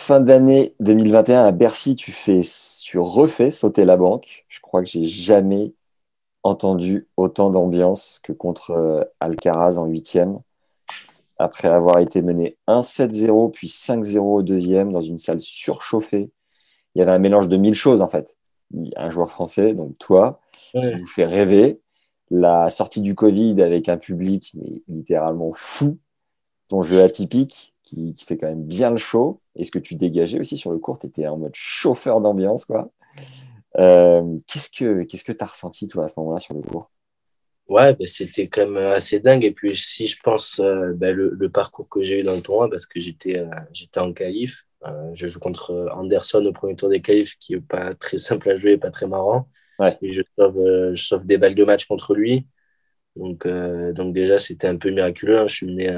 Fin d'année 2021 à Bercy, tu, fais, tu refais sauter la banque. Je crois que j'ai jamais entendu autant d'ambiance que contre euh, Alcaraz en huitième après avoir été mené 1-7-0 puis 5-0 au deuxième dans une salle surchauffée. Il y avait un mélange de mille choses en fait. Un joueur français, donc toi, qui vous fait rêver. La sortie du Covid avec un public mais littéralement fou. Ton jeu atypique qui, fait quand même bien le show. Et ce que tu dégageais aussi sur le court, tu étais en mode chauffeur d'ambiance. quoi. Euh, qu'est-ce que tu que as ressenti toi à ce moment-là sur le court? Ouais, bah, c'était quand même assez dingue. Et puis, si je pense euh, bah, le, le, parcours que j'ai eu dans le tournoi, parce que j'étais euh, j'étais en qualif, euh, je joue contre Anderson au premier tour des qualifs, qui est pas très simple à jouer, pas très marrant. Ouais. Et je sauve, je sauve des balles de match contre lui. Donc, donc déjà, c'était un peu miraculeux. Hein. Je suis mené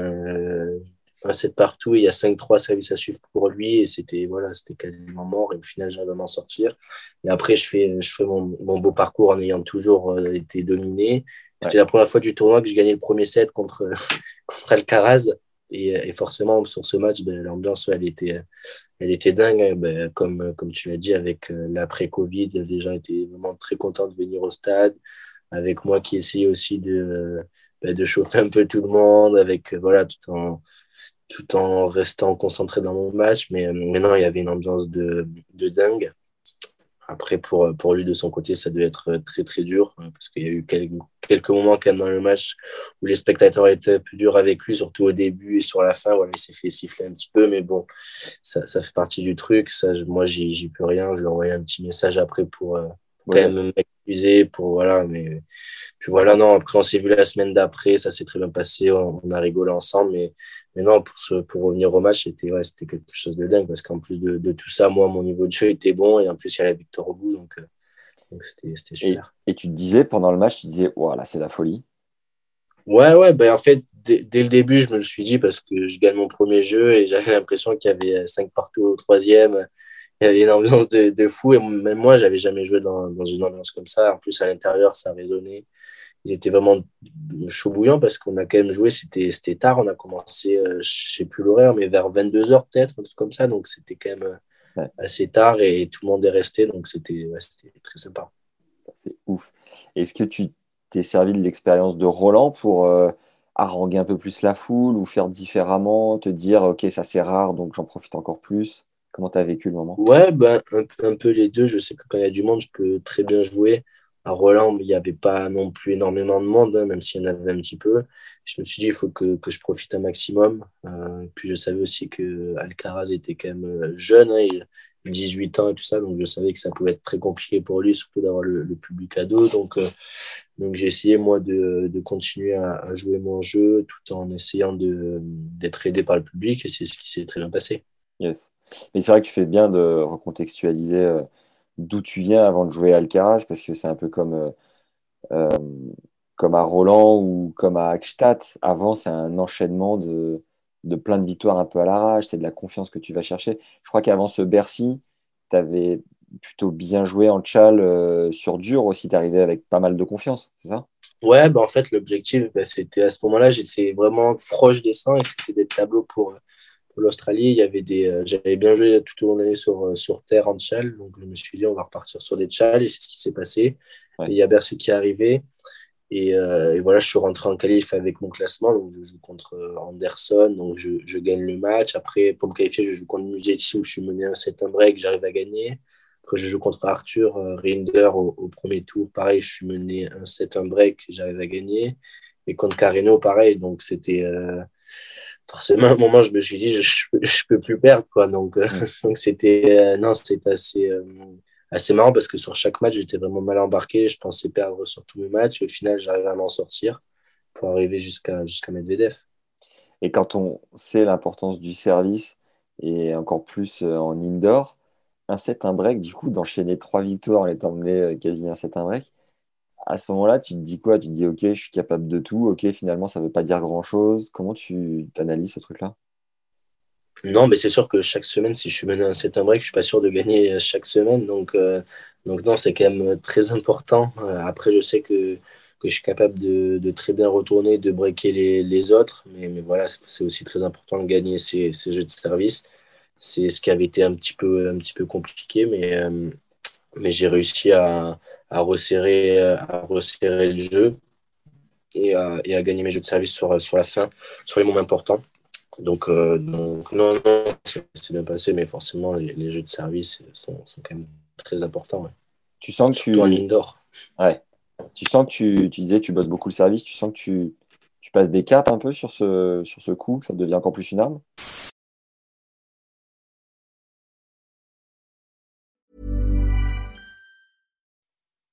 un 7 partout et il y a 5-3 services à suivre pour lui. Et c'était voilà, quasiment mort. Et au final, j'arrive à m'en sortir. Et après, je fais, je fais mon, mon beau parcours en ayant toujours été dominé. C'était la première fois du tournoi que j'ai gagné le premier set contre, contre Alcaraz. Et, et, forcément, sur ce match, ben, l'ambiance, elle, était, elle était dingue. Hein. Ben, comme, comme tu l'as dit, avec euh, l'après-Covid, les gens étaient vraiment très contents de venir au stade. Avec moi qui essayais aussi de, ben, de chauffer un peu tout le monde, avec, voilà, tout en, tout en restant concentré dans mon match. Mais, mais non, il y avait une ambiance de, de dingue. Après, pour, pour lui, de son côté, ça devait être très, très dur hein, parce qu'il y a eu quelques, quelques, moments quand même dans le match où les spectateurs étaient plus durs avec lui, surtout au début et sur la fin. Voilà, il s'est fait siffler un petit peu, mais bon, ça, ça fait partie du truc. Ça, moi, j'y peux rien. Je lui ai envoyé un petit message après pour, euh, quand même Pour, voilà, mais puis voilà, non, après, on s'est vu la semaine d'après, ça s'est très bien passé. On, on a rigolé ensemble, mais mais non, pour, ce, pour revenir au match, c'était ouais, quelque chose de dingue parce qu'en plus de, de, tout ça, moi, mon niveau de jeu était bon et en plus, il y a la victoire au bout. Donc, euh, donc c'était super. Et, tu te disais pendant le match, tu disais, voilà, c'est la folie. Ouais, ouais, ben en fait, dès, le début, je me le suis dit parce que je gagne mon premier jeu et j'avais l'impression qu'il y avait cinq partout au troisième. Il y avait une ambiance de, de fou et même moi, j'avais jamais joué dans, dans, une ambiance comme ça. En plus, à l'intérieur, ça résonnait. Ils étaient vraiment chaud bouillant parce qu'on a quand même joué, c'était tard, on a commencé, je euh, je sais plus l'horaire, mais vers 22h peut-être, un truc comme ça, donc c'était quand même euh, assez tard et tout le monde est resté, donc c'était ouais, très sympa. C'est ouf. Est-ce que tu t'es servi de l'expérience de Roland pour euh, haranguer un peu plus la foule ou faire différemment, te dire, ok, ça c'est rare, donc j'en profite encore plus? Comment tu as vécu le moment? Ouais, ben, un, un, peu les deux. Je sais que quand il y a du monde, je peux très bien jouer à Roland, il n'y avait pas non plus énormément de monde, hein, même s'il y en avait un petit peu. Je me suis dit, il faut que, que je profite un maximum. Euh, puis je savais aussi que Alcaraz était quand même euh, jeune, hein, il, 18 ans et tout ça, donc je savais que ça pouvait être très compliqué pour lui, surtout d'avoir le, public à dos. Donc, euh, donc j'ai essayé, moi, de, de continuer à, à, jouer mon jeu tout en essayant d'être aidé par le public, et c'est ce qui s'est très bien passé. Yes. Mais c'est vrai que tu fais bien de recontextualiser d'où tu viens avant de jouer à Alcaraz, parce que c'est un peu comme, euh, euh, comme à Roland ou comme à Akstadt. Avant, c'est un enchaînement de, de plein de victoires un peu à l'arrache, c'est de la confiance que tu vas chercher. Je crois qu'avant ce Bercy, tu avais plutôt bien joué en tchal euh, sur dur aussi, tu arrivé avec pas mal de confiance, c'est ça? Ouais, bah en fait, l'objectif, bah, c'était à ce moment-là, j'étais vraiment proche des 100 et c'était des tableaux pour, l'Australie, il y avait des, euh, j'avais bien joué tout au long de l'année sur, euh, sur terre en tchal, donc je me suis dit on va repartir sur des tchals et c'est ce qui s'est passé. il y a Bercy qui est arrivé et, euh, et, voilà, je suis rentré en qualif avec mon classement, donc je joue contre Anderson, donc je, je gagne le match. Après, pour me qualifier, je joue contre Musetti où je suis mené un 7 1 break, j'arrive à gagner. Après, je joue contre Arthur Rinder au, au, premier tour, pareil, je suis mené un 7 1 break, j'arrive à gagner. Et contre Carreno, pareil, donc c'était forcément, à un moment, je me suis dit, je, je, peux plus perdre, quoi. Donc, euh, donc c'était, euh, non, c'était assez, euh, assez marrant parce que sur chaque match, j'étais vraiment mal embarqué. Je pensais perdre sur tous mes matchs. Au final, j'arrivais à m'en sortir pour arriver jusqu'à jusqu'à Medvedev. Et quand on sait l'importance du service, et encore plus en indoor, un set, un break, du coup, d'enchaîner trois victoires en étant mené quasi un set, un break, à ce moment-là, tu te dis quoi? Tu te dis, OK, je suis capable de tout, OK, finalement, ça ne veut pas dire grand-chose. Comment tu analyses ce truc-là? Non, mais c'est sûr que chaque semaine, si je suis mené un set, break, je ne suis pas sûr de gagner euh, chaque semaine. Donc, donc non, c'est quand même très important. après, je sais que que je suis capable de, très bien retourner, de breaker les, autres. Mais, voilà, c'est aussi très important de gagner ces, jeux de service. C'est ce qui avait été un petit peu, un petit peu compliqué, mais, euh, mais j'ai réussi à, resserrer, à resserrer le jeu et à, et à, gagner mes jeux de service sur, sur la fin, sur les moments importants. Donc, euh, donc non, non, c'est bien passé, mais forcément, les, jeux de service sont, sont, quand même très importants. Tu sens que tu. en indoor. Ouais. Tu sens que tu, tu, disais tu bosses beaucoup le service, tu sens que tu, tu passes des caps un peu sur ce, sur ce coup, que ça devient encore plus une arme